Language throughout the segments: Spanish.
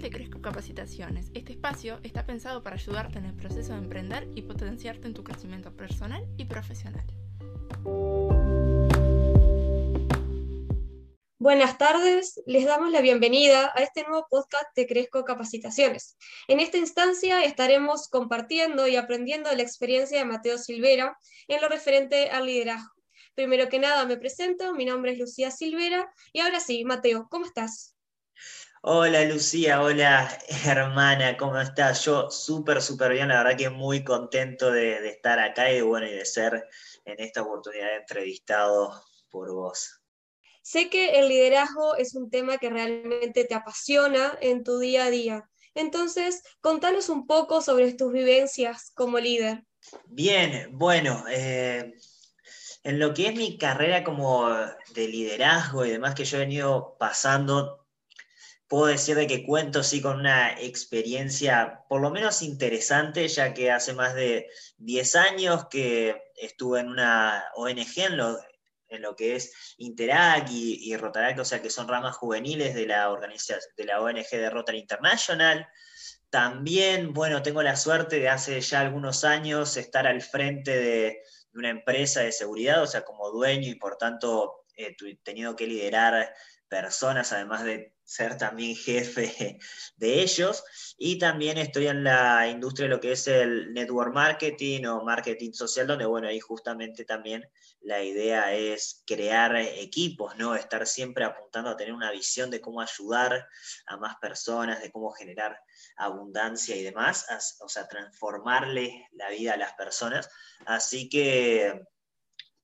de Cresco Capacitaciones. Este espacio está pensado para ayudarte en el proceso de emprender y potenciarte en tu crecimiento personal y profesional. Buenas tardes, les damos la bienvenida a este nuevo podcast de Cresco Capacitaciones. En esta instancia estaremos compartiendo y aprendiendo la experiencia de Mateo Silvera en lo referente al liderazgo. Primero que nada me presento, mi nombre es Lucía Silvera y ahora sí, Mateo, ¿cómo estás? Hola Lucía, hola hermana, ¿cómo estás? Yo súper, súper bien, la verdad que muy contento de, estar acá y, bueno, y de ser en esta oportunidad entrevistado por vos. Sé que el liderazgo es un tema que realmente te apasiona en tu día a día. Entonces, contanos un poco sobre tus vivencias como líder. Bien, bueno, eh, en lo que es mi carrera como de liderazgo y demás que yo he venido pasando puedo decir de que cuento sí con una experiencia por lo menos interesante, ya que hace más de 10 años que estuve en una ONG en lo, en lo que es Interac y, y, Rotarac, o sea que son ramas juveniles de la, de la ONG de Rotary International. También, bueno, tengo la suerte de hace ya algunos años estar al frente de, una empresa de seguridad, o sea, como dueño y por tanto he tenido que liderar personas, además de ser también jefe de ellos. Y también estoy en la industria de lo que es el network marketing o marketing social, donde, bueno, ahí justamente también la idea es crear equipos, ¿no? Estar siempre apuntando a tener una visión de cómo ayudar a más personas, de cómo generar abundancia y demás, o sea, transformarle la vida a las personas. Así que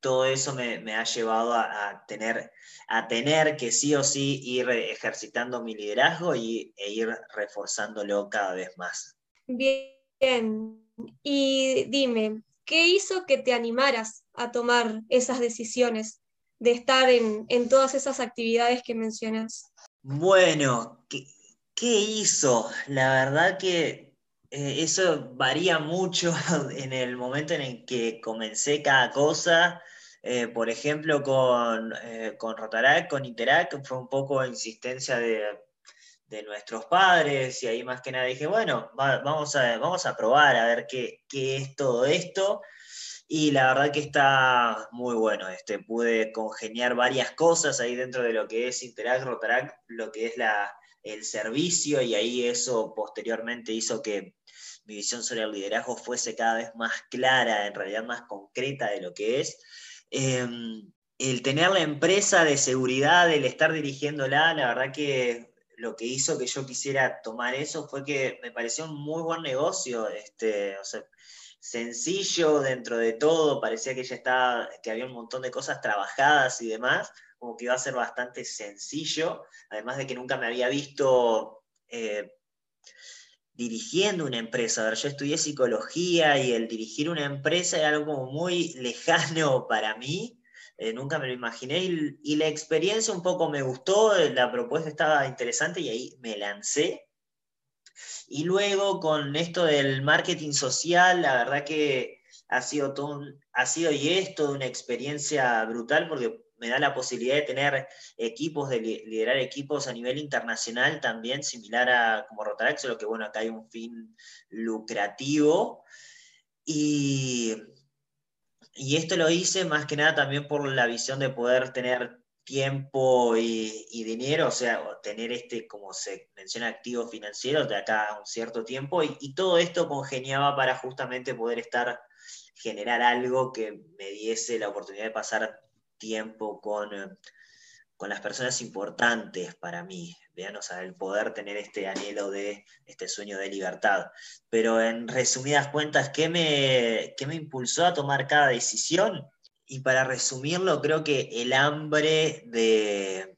todo eso me, ha llevado a, tener, a tener que sí o sí ir ejercitando mi liderazgo y, e ir reforzándolo cada vez más. Bien, y dime, ¿qué hizo que te animaras a tomar esas decisiones de estar en, todas esas actividades que mencionas? Bueno, ¿qué, hizo? La verdad que eh, eso varía mucho en el momento en el que comencé cada cosa. Eh, por ejemplo, con, eh, con Rotarac, con Interac, fue un poco insistencia de, nuestros padres y ahí más que nada dije, bueno, vamos, a, vamos a probar a ver qué, es todo esto. Y la verdad que está muy bueno. Este, pude congeniar varias cosas ahí dentro de lo que es Interac, Rotarac, lo que es la, el servicio, y ahí eso posteriormente hizo que mi visión sobre el liderazgo fuese cada vez más clara, en realidad más concreta de lo que es. Em, el tener la empresa de seguridad, el estar dirigiéndola, la verdad que lo que hizo que yo quisiera tomar eso fue que me pareció un muy buen negocio, este, sencillo dentro de todo, parecía que ya estaba, que había un montón de cosas trabajadas y demás, como que iba a ser bastante sencillo, además de que nunca me había visto eh, dirigiendo una empresa. A ver, yo estudié psicología y el dirigir una empresa era algo como muy lejano para mí. Eh, nunca me lo imaginé y, la experiencia un poco me gustó, la propuesta estaba interesante y ahí me lancé. Y luego con esto del marketing social, la verdad que ha sido, todo ha sido y es toda una experiencia brutal porque me da la posibilidad de tener equipos, de liderar equipos a nivel internacional también, similar a como Rotaract, solo que bueno, acá hay un fin lucrativo. Y, y esto lo hice más que nada también por la visión de poder tener tiempo y, dinero, o sea, tener este, como se menciona, activo financiero de acá a un cierto tiempo, y, y, todo esto congeniaba para justamente poder estar, generar algo que me diese la oportunidad de pasar tiempo con, eh, con las personas importantes para mí, sea, el poder tener este anhelo de este sueño de libertad. Pero en resumidas cuentas, ¿qué me, qué me impulsó a tomar cada decisión? Y para resumirlo, creo que el hambre de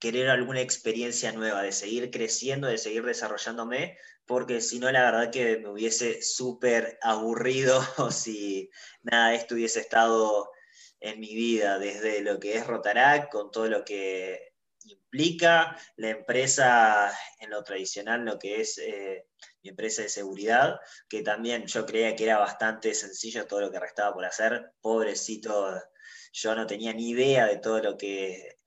querer alguna experiencia nueva, de seguir creciendo, de seguir desarrollándome, porque si no, la verdad que me hubiese súper aburrido si nada de esto hubiese estado en mi vida, desde lo que es Rotarac, con todo lo que implica la empresa en lo tradicional, lo que es eh, mi empresa de seguridad, que también yo creía que era bastante sencillo todo lo que restaba por hacer. Pobrecito, yo no tenía ni idea de todo lo que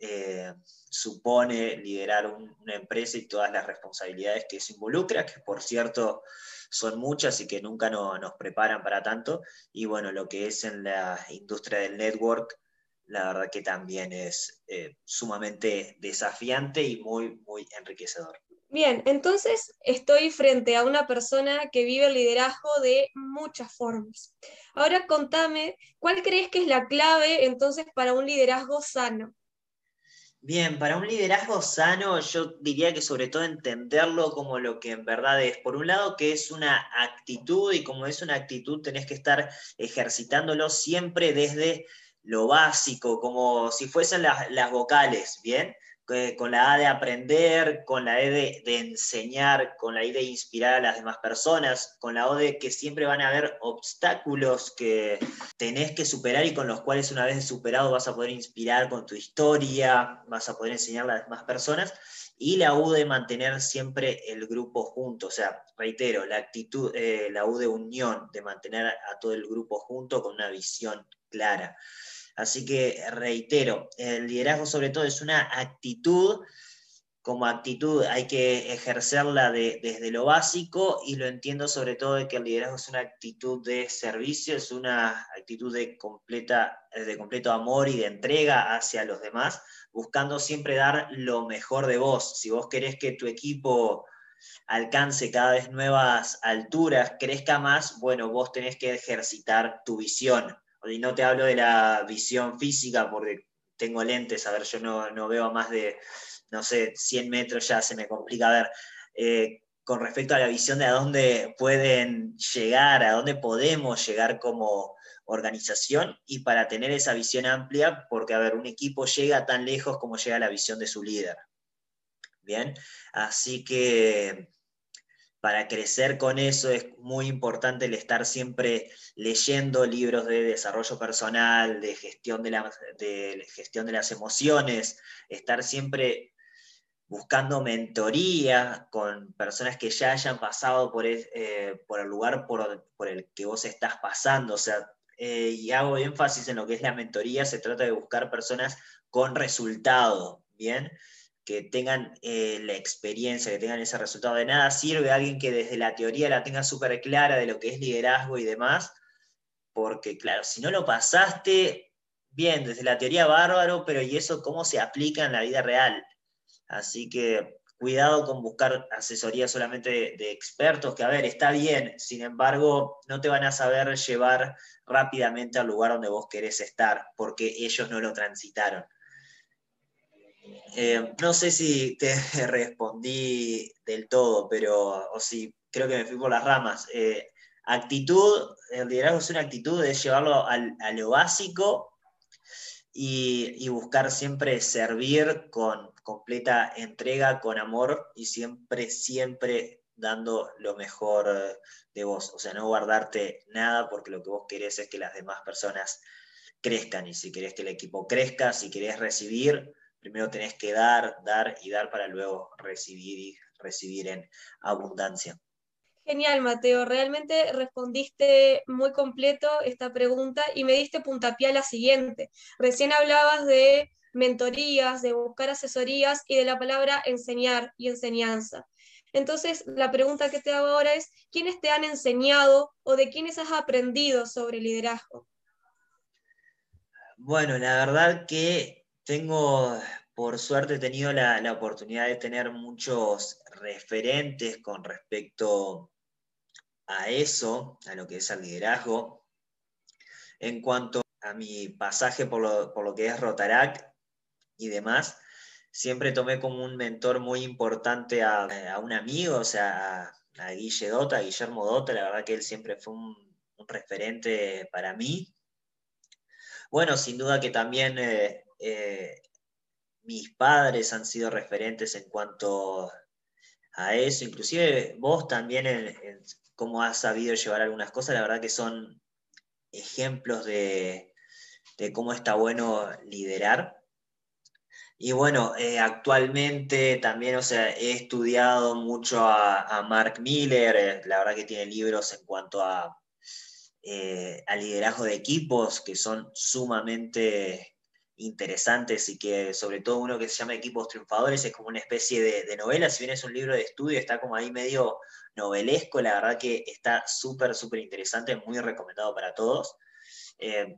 eh, supone liderar una empresa y todas las responsabilidades que eso involucra, que por cierto son muchas y que nunca nos preparan para tanto. Y bueno, lo que es en la industria del network, la verdad que también es eh, sumamente desafiante y muy, muy enriquecedor. Bien, entonces estoy frente a una persona que vive el liderazgo de muchas formas. Ahora contame, ¿cuál crees que es la clave entonces para un liderazgo sano? Bien, para un liderazgo sano yo diría que sobre todo entenderlo como lo que en verdad es. Por un lado que es una actitud y como es una actitud tenés que estar ejercitándolo siempre desde lo básico, como si fuesen las, las vocales, ¿bien? Con la A de aprender, con la E de, enseñar, con la I de inspirar a las demás personas, con la O de que siempre van a haber obstáculos que tenés que superar y con los cuales una vez superado vas a poder inspirar con tu historia, vas a poder enseñar a las demás personas, y la U de mantener siempre el grupo junto, o sea, reitero, la actitud, eh, la U de unión, de mantener a todo el grupo junto con una visión clara. Así que reitero, el liderazgo sobre todo es una actitud, como actitud hay que ejercerla desde lo básico y lo entiendo sobre todo de que el liderazgo es una actitud de servicio, es una actitud de, completa, de completo amor y de entrega hacia los demás, buscando siempre dar lo mejor de vos. Si vos querés que tu equipo alcance cada vez nuevas alturas, crezca más, bueno, vos tenés que ejercitar tu visión, y no te hablo de la visión física porque tengo lentes, a ver, yo no, veo a más de, no sé, 100 metros ya se me complica ver. Eh, con respecto a la visión de a dónde pueden llegar, a dónde podemos llegar como organización y para tener esa visión amplia, porque a ver, un equipo llega tan lejos como llega la visión de su líder. Bien, así que para crecer con eso es muy importante el estar siempre leyendo libros de desarrollo personal, de gestión de, las emociones, estar siempre buscando mentoría con personas que ya hayan pasado por, eh, el lugar por, el que vos estás pasando. O sea, eh, y hago énfasis en lo que es la mentoría, se trata de buscar personas con resultado, ¿bien? Que tengan eh, la experiencia, que tengan ese resultado. De nada sirve alguien que desde la teoría la tenga súper clara de lo que es liderazgo y demás, porque claro, si no lo pasaste, bien, desde la teoría bárbaro, pero ¿y eso cómo se aplica en la vida real? Así que cuidado con buscar asesoría solamente de expertos, que a ver, está bien, sin embargo, no te van a saber llevar rápidamente al lugar donde vos querés estar, porque ellos no lo transitaron. Eh, no sé si te respondí del todo, pero o si creo que me fui por las ramas. Eh, actitud, el liderazgo es una actitud de llevarlo a lo básico y, buscar siempre servir con completa entrega, con amor y siempre, siempre dando lo mejor de vos. O sea, no guardarte nada porque lo que vos querés es que las demás personas crezcan y si querés que el equipo crezca, si querés recibir, primero tenés que dar, dar y dar para luego recibir y recibir en abundancia. Genial, Mateo. Realmente respondiste muy completo esta pregunta y me diste puntapié a la siguiente. Recién hablabas de mentorías, de buscar asesorías y de la palabra enseñar y enseñanza. Entonces, la pregunta que te hago ahora es, ¿quiénes te han enseñado o de quiénes has aprendido sobre liderazgo? Bueno, la verdad que tengo, por suerte, he tenido la, oportunidad de tener muchos referentes con respecto a eso, a lo que es el liderazgo. En cuanto a mi pasaje por lo, que es Rotarac y demás, siempre tomé como un mentor muy importante a, un amigo, o sea, a, Guille Dota, a Guillermo Dota, la verdad que él siempre fue un, referente para mí. Bueno, sin duda que también eh, eh, mis padres han sido referentes en cuanto a eso, inclusive vos también en, cómo has sabido llevar algunas cosas, la verdad que son ejemplos de, cómo está bueno liderar. Y bueno, eh, actualmente también, o sea, he estudiado mucho a, Mark Miller, eh, la verdad que tiene libros en cuanto a, a liderazgo de equipos que son sumamente interesantes y que sobre todo uno que se llama Equipos Triunfadores es como una especie de, novela, si bien es un libro de estudio, está como ahí medio novelesco, la verdad que está súper, súper interesante, muy recomendado para todos. Eh,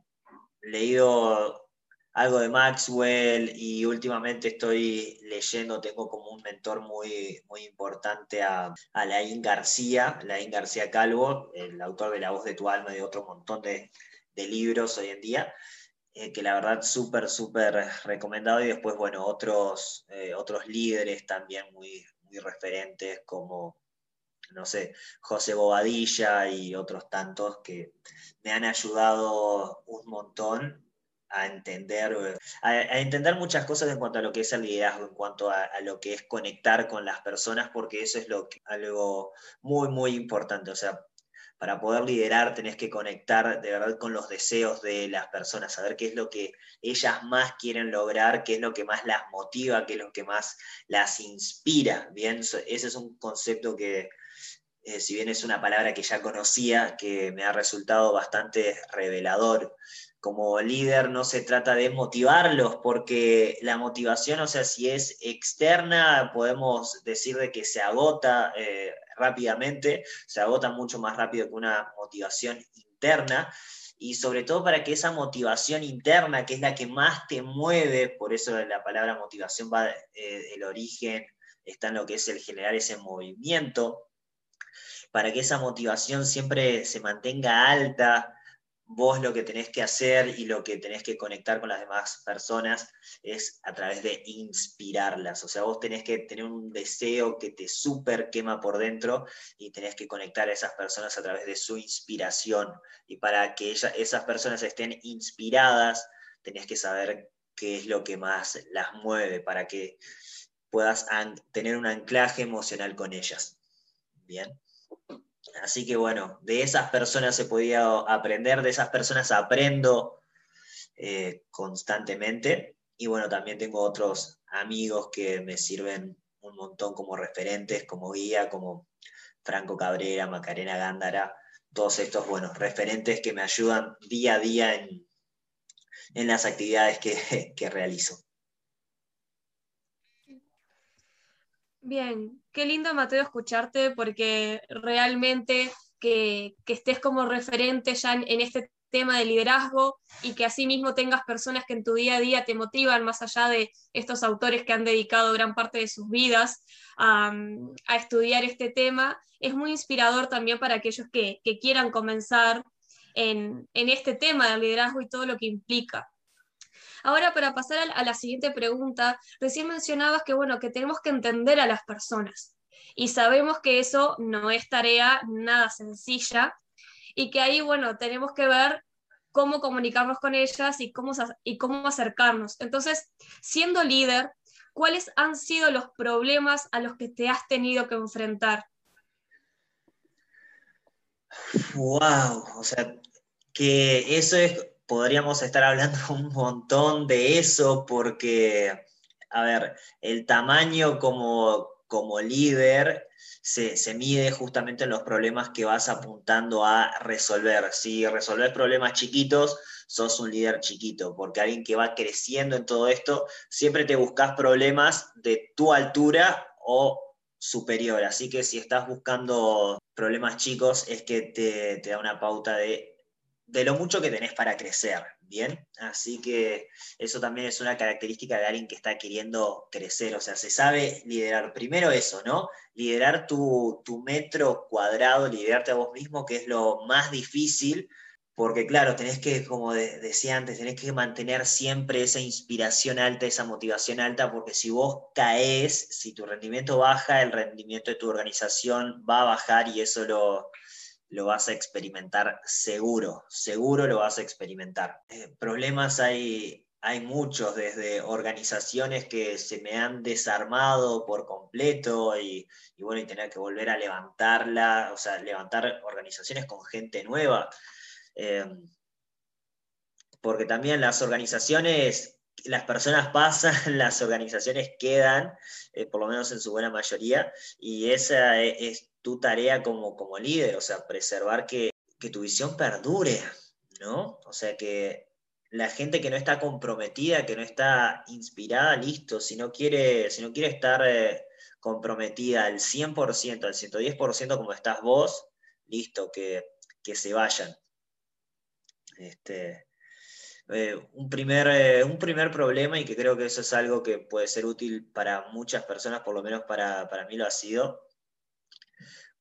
leído algo de Maxwell y últimamente estoy leyendo, tengo como un mentor muy, muy importante a, a Laín García, Laín García Calvo, el autor de La voz de tu alma y de otro montón de, de libros hoy en día. Eh, que la verdad súper, súper recomendado. Y después, bueno, otros, eh, otros líderes también muy, muy referentes como, no sé, José Bobadilla y otros tantos que me han ayudado un montón a entender, a, entender muchas cosas en cuanto a lo que es el liderazgo, en cuanto a, a, lo que es conectar con las personas, porque eso es lo que, algo muy, muy importante. O sea, para poder liderar tenés que conectar de verdad con los deseos de las personas, saber qué es lo que ellas más quieren lograr, qué es lo que más las motiva, qué es lo que más las inspira. Bien, ese es un concepto que, eh, si bien es una palabra que ya conocía, que me ha resultado bastante revelador. Como líder no se trata de motivarlos, porque la motivación, o sea, si es externa, podemos decir de que se agota. Eh, rápidamente, se agota mucho más rápido que una motivación interna. Y sobre todo para que esa motivación interna, que es la que más te mueve, por eso la palabra motivación va, eh, el origen está en lo que es el generar ese movimiento, para que esa motivación siempre se mantenga alta, vos lo que tenés que hacer y lo que tenés que conectar con las demás personas es a través de inspirarlas. O sea, vos tenés que tener un deseo que te súper quema por dentro y tenés que conectar a esas personas a través de su inspiración. Y para que esas personas estén inspiradas, tenés que saber qué es lo que más las mueve para que puedas tener un anclaje emocional con ellas. Bien. Así que bueno, de esas personas se podía aprender, de esas personas aprendo eh, constantemente. Y bueno, también tengo otros amigos que me sirven un montón como referentes, como guía, como Franco Cabrera, Macarena Gándara, todos estos buenos referentes que me ayudan día a día en, las actividades que, que realizo. Bien, qué lindo Mateo escucharte porque realmente que, estés como referente ya en, este tema de liderazgo y que asimismo tengas personas que en tu día a día te motivan más allá de estos autores que han dedicado gran parte de sus vidas a, estudiar este tema, es muy inspirador también para aquellos que, quieran comenzar en, en este tema del liderazgo y todo lo que implica. Ahora, para pasar a la siguiente pregunta, recién mencionabas que, bueno, que tenemos que entender a las personas y sabemos que eso no es tarea nada sencilla y que ahí, bueno, tenemos que ver cómo comunicarnos con ellas y cómo, y cómo acercarnos. Entonces, siendo líder, ¿cuáles han sido los problemas a los que te has tenido que enfrentar? Wow, o sea, que eso es podríamos estar hablando un montón de eso porque, a ver, el tamaño como, como líder se, se, mide justamente en los problemas que vas apuntando a resolver. Si resolver problemas chiquitos, sos un líder chiquito, porque alguien que va creciendo en todo esto, siempre te buscas problemas de tu altura o superior. Así que si estás buscando problemas chicos, es que te, te da una pauta de de lo mucho que tenés para crecer, ¿bien? Así que eso también es una característica de alguien que está queriendo crecer, o sea, se sabe liderar. Primero eso, ¿no? Liderar tu, metro cuadrado, liderarte a vos mismo, que es lo más difícil, porque claro, tenés que, como decía antes, tenés que mantener siempre esa inspiración alta, esa motivación alta, porque si vos caes, si tu rendimiento baja, el rendimiento de tu organización va a bajar y eso lo lo vas a experimentar seguro, seguro lo vas a experimentar. Eh, problemas hay, hay muchos, desde organizaciones que se me han desarmado por completo y, bueno, y tener que volver a levantarla, o sea, levantar organizaciones con gente nueva. Em, porque también las organizaciones, las personas pasan, las organizaciones quedan, eh, por lo menos en su buena mayoría, y esa e, es, tu tarea como, como líder, o sea, preservar que, tu visión perdure, ¿no? O sea, que, la gente que no está comprometida, que no está inspirada, listo, si no quiere, si no quiere estar eh, comprometida al 100%, al 110% como estás vos, listo, que, se vayan. Este, eh, un, primer, eh, un primer problema, y que creo que eso es algo que puede ser útil para muchas personas, por lo menos para, para mí lo ha sido,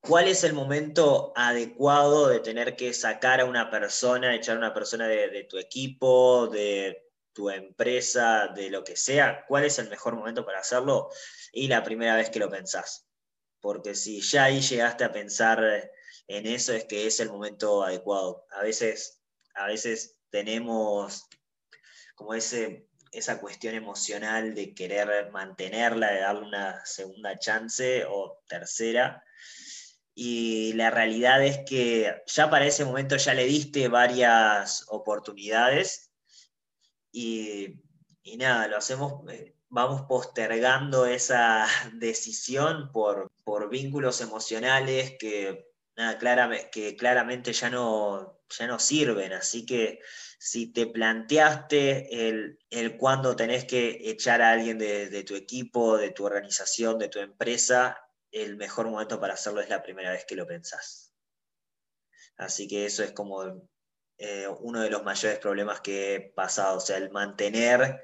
¿Cuál es el momento adecuado de tener que sacar a una persona, echar a una persona de, tu equipo, de tu empresa, de lo que sea? ¿Cuál es el mejor momento para hacerlo? Y la primera vez que lo pensás. Porque si ya ahí llegaste a pensar en eso, es que es el momento adecuado. A veces, a veces tenemos como ese, esa cuestión emocional de querer mantenerla, de darle una segunda chance o tercera y la realidad es que ya para ese momento ya le diste varias oportunidades y, nada, lo hacemos, eh, vamos postergando esa decisión por, vínculos emocionales que, nada, que claramente ya no, ya no sirven, así que si te planteaste el, el cuándo tenés que echar a alguien de, de tu equipo, de tu organización, de tu empresa, el mejor momento para hacerlo es la primera vez que lo pensás. Así que eso es como eh, uno de los mayores problemas que he pasado, o sea, el mantener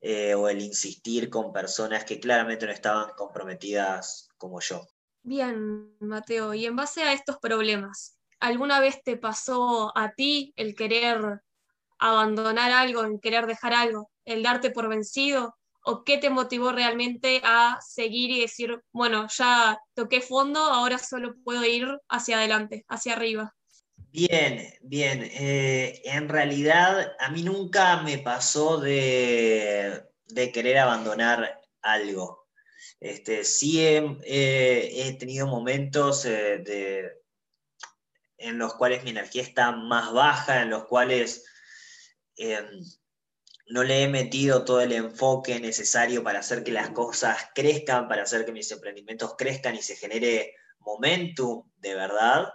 eh, o el insistir con personas que claramente no estaban comprometidas como yo. Bien, Mateo, y en base a estos problemas, ¿alguna vez te pasó a ti el querer abandonar algo, el querer dejar algo, el darte por vencido? O qué te motivó realmente a seguir y decir, bueno, ya toqué fondo, ahora solo puedo ir hacia adelante, hacia arriba? Bien, bien. Eh, en realidad a mí nunca me pasó de, querer abandonar algo. Este, sí he, tenido momentos eh, en los cuales mi energía está más baja, en los cuales em, no le he metido todo el enfoque necesario para hacer que las cosas crezcan, para hacer que mis emprendimientos crezcan y se genere momentum de verdad,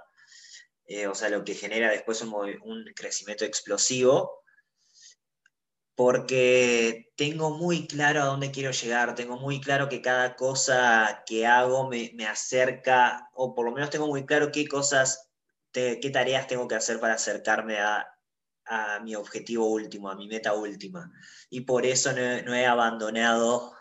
eh, o sea, lo que genera después un, crecimiento explosivo, porque tengo muy claro a dónde quiero llegar, tengo muy claro que cada cosa que hago me, acerca, o por lo menos tengo muy claro qué cosas, qué tareas tengo que hacer para acercarme a a mi objetivo último, a mi meta última. Y por eso no, he abandonado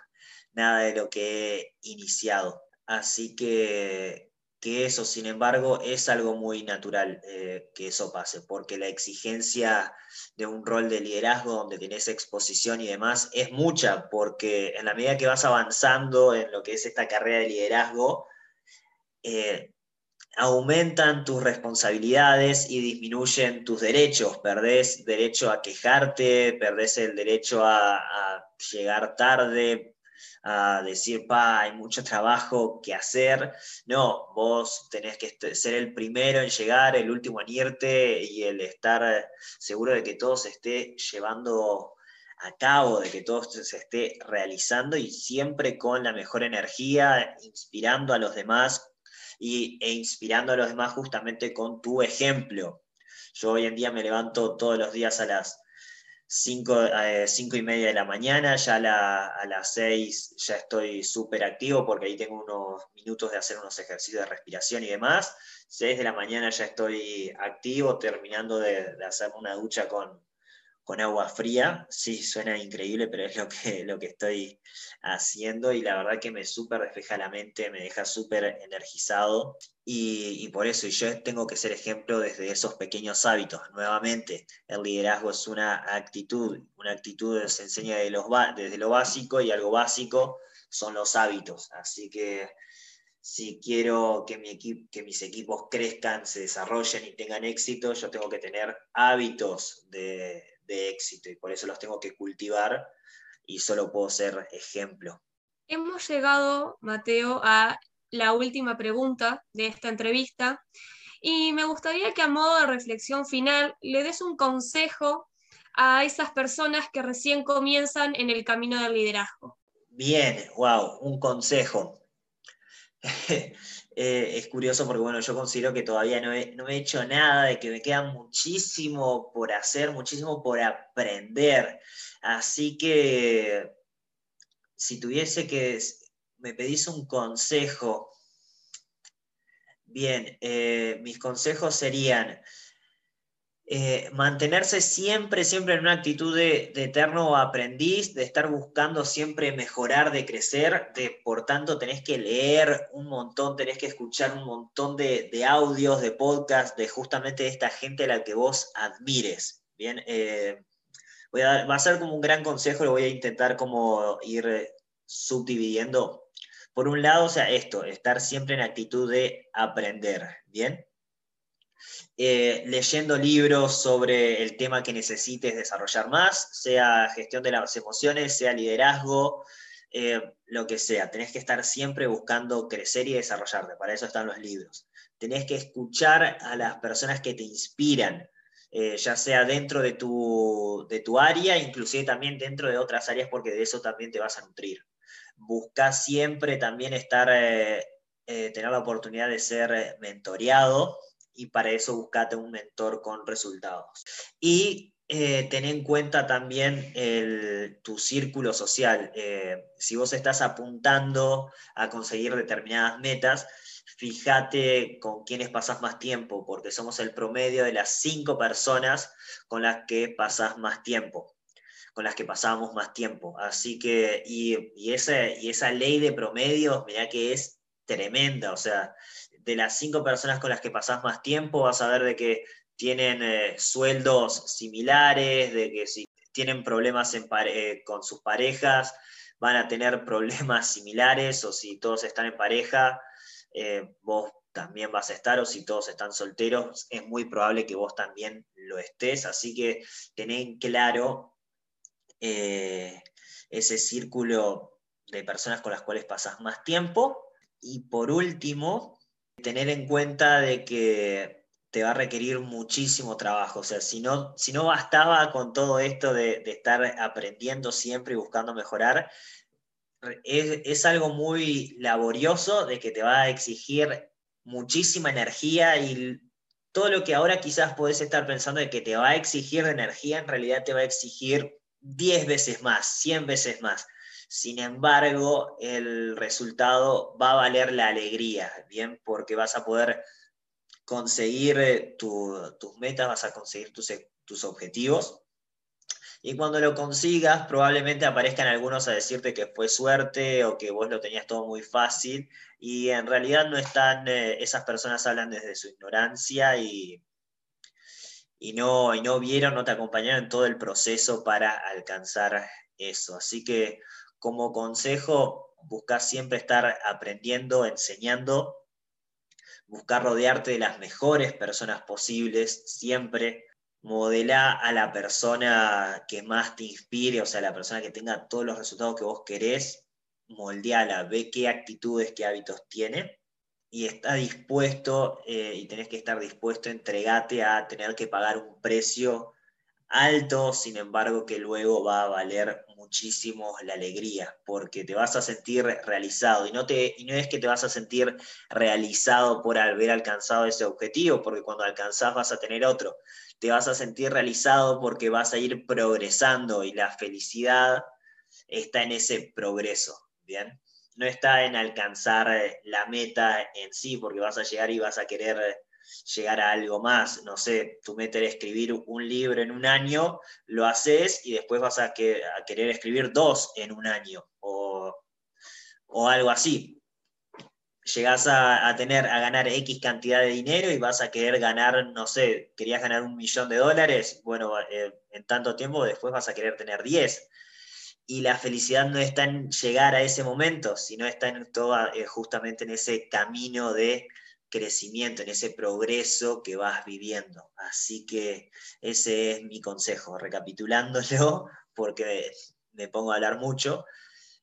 nada de lo que he iniciado. Así que, que eso, sin embargo, es algo muy natural eh, que eso pase, porque la exigencia de un rol de liderazgo donde tenés exposición y demás es mucha, porque en la medida que vas avanzando en lo que es esta carrera de liderazgo, eh, aumentan tus responsabilidades y disminuyen tus derechos. Perdés derecho a quejarte, perdés el derecho a, llegar tarde, a decir, pa, hay mucho trabajo que hacer. No, vos tenés que ser el primero en llegar, el último en irte y el estar seguro de que todo se esté llevando a cabo, de que todo se esté realizando y siempre con la mejor energía, inspirando a los demás y, e inspirando a los demás justamente con tu ejemplo. Yo hoy en día me levanto todos los días a las 5 eh, y media de la mañana, ya a, las 6 ya estoy súper activo porque ahí tengo unos minutos de hacer unos ejercicios de respiración y demás. 6 de la mañana ya estoy activo, terminando de, de hacer una ducha con, con agua fría. Sí, suena increíble, pero es lo que, lo que estoy haciendo y la verdad que me súper despeja la mente, me deja súper energizado y, por eso y yo tengo que ser ejemplo desde esos pequeños hábitos. Nuevamente, el liderazgo es una actitud, una actitud que se enseña desde lo básico y algo básico son los hábitos. Así que si quiero que, mi que mis equipos crezcan, se desarrollen y tengan éxito, yo tengo que tener hábitos de, de éxito y por eso los tengo que cultivar y solo puedo ser ejemplo. Hemos llegado, Mateo, a la última pregunta de esta entrevista y me gustaría que a modo de reflexión final le des un consejo a esas personas que recién comienzan en el camino del liderazgo. Bien, wow, un consejo. Eh, es curioso porque, bueno, yo considero que todavía no he, no he hecho nada, de que me queda muchísimo por hacer, muchísimo por aprender. Así que, si tuviese que, me pedís un consejo, bien, eh, mis consejos serían eh, mantenerse siempre, siempre en una actitud de, eterno aprendiz, de estar buscando siempre mejorar, de crecer, de, por tanto tenés que leer un montón, tenés que escuchar un montón de, audios, de podcasts, de justamente esta gente a la que vos admires. Bien, eh, voy a va a ser como un gran consejo, lo voy a intentar como ir subdividiendo. Por un lado, o sea, esto, estar siempre en actitud de aprender, ¿bien? Eh, leyendo libros sobre el tema que necesites desarrollar más, sea gestión de las emociones, sea liderazgo, eh, lo que sea. Tenés que estar siempre buscando crecer y desarrollarte. Para eso están los libros. Tenés que escuchar a las personas que te inspiran, eh, ya sea dentro de tu, de tu área, inclusive también dentro de otras áreas, porque de eso también te vas a nutrir. Busca siempre también estar, tener la oportunidad de ser mentoreado y para eso buscate un mentor con resultados. Y eh, ten en cuenta también tu círculo social. Eh, si vos estás apuntando a conseguir determinadas metas, fíjate con quiénes pasás más tiempo, porque somos el promedio de las cinco personas con las que pasás más tiempo con las que pasamos más tiempo. Así que, y, y, esa, ley de promedios, mira que es tremenda, o sea, de las cinco personas con las que pasás más tiempo, vas a ver de que tienen eh, sueldos similares, de que si tienen problemas eh, con sus parejas, van a tener problemas similares, o si todos están en pareja, eh, vos también vas a estar, o si todos están solteros, es muy probable que vos también lo estés, así que tened claro ese círculo de personas con las cuales pasás más tiempo. Y por último, tener en cuenta de que te va a requerir muchísimo trabajo. O sea, si no, si no bastaba con todo esto de, estar aprendiendo siempre y buscando mejorar, es, algo muy laborioso de que te va a exigir muchísima energía y todo lo que ahora quizás podés estar pensando de que te va a exigir energía, en realidad te va a exigir 10 veces más, 100 veces más. Sin embargo, el resultado va a valer la alegría, ¿bien? Porque vas a poder conseguir eh, tus metas, vas a conseguir tus, tus objetivos. Y cuando lo consigas, probablemente aparezcan algunos a decirte que fue suerte o que vos lo tenías todo muy fácil. Y en realidad no están, eh, esas personas hablan desde su ignorancia y, y, no, y no vieron, no te acompañaron en todo el proceso para alcanzar eso. Así que como consejo, buscar siempre estar aprendiendo, enseñando, buscar rodearte de las mejores personas posibles, siempre modela a la persona que más te inspire, o sea, la persona que tenga todos los resultados que vos querés, moldeala, ve qué actitudes, qué hábitos tiene y está dispuesto, eh, y tenés que estar dispuesto, entregate a tener que pagar un precio alto, sin embargo, que luego va a valer muchísimo la alegría, porque te vas a sentir realizado y no, te, y no es que te vas a sentir realizado por haber alcanzado ese objetivo, porque cuando alcanzás vas a tener otro, te vas a sentir realizado porque vas a ir progresando y la felicidad está en ese progreso, ¿bien? No está en alcanzar la meta en sí, porque vas a llegar y vas a querer llegar a algo más. No sé, tu meta era escribir un libro en un año, lo haces y después vas a, querer escribir dos en un año o, algo así. Llegás a, tener, a ganar X cantidad de dinero y vas a querer ganar, no sé, querías ganar un millón de dólares, bueno, eh, en tanto tiempo después vas a querer tener 10 y la felicidad no está en llegar a ese momento, sino está en todo, eh, justamente en ese camino de crecimiento, en ese progreso que vas viviendo. Así que ese es mi consejo, recapitulándolo, porque me pongo a hablar mucho,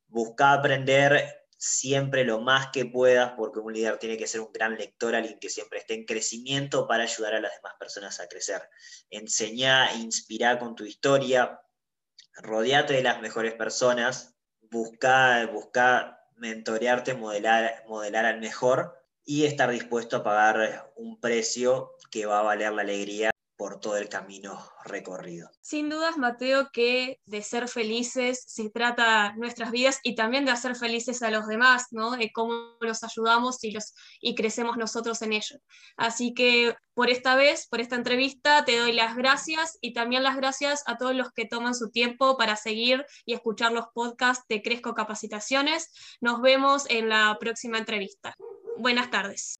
busca aprender siempre lo más que puedas, porque un líder tiene que ser un gran lector, alguien que siempre esté en crecimiento para ayudar a las demás personas a crecer. Enseñá, inspira con tu historia, rodeate de las mejores personas, busca, busca mentorearte, modelar, modelar al mejor y estar dispuesto a pagar un precio que va a valer la alegría por todo el camino recorrido. Sin dudas, Mateo, que de ser felices se trata nuestras vidas y también de hacer felices a los demás, ¿no? De cómo los ayudamos y, los, y crecemos nosotros en ello. Así que por esta vez, por esta entrevista, te doy las gracias y también las gracias a todos los que toman su tiempo para seguir y escuchar los podcasts de Cresco Capacitaciones. Nos vemos en la próxima entrevista. Buenas tardes.